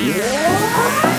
Yeah.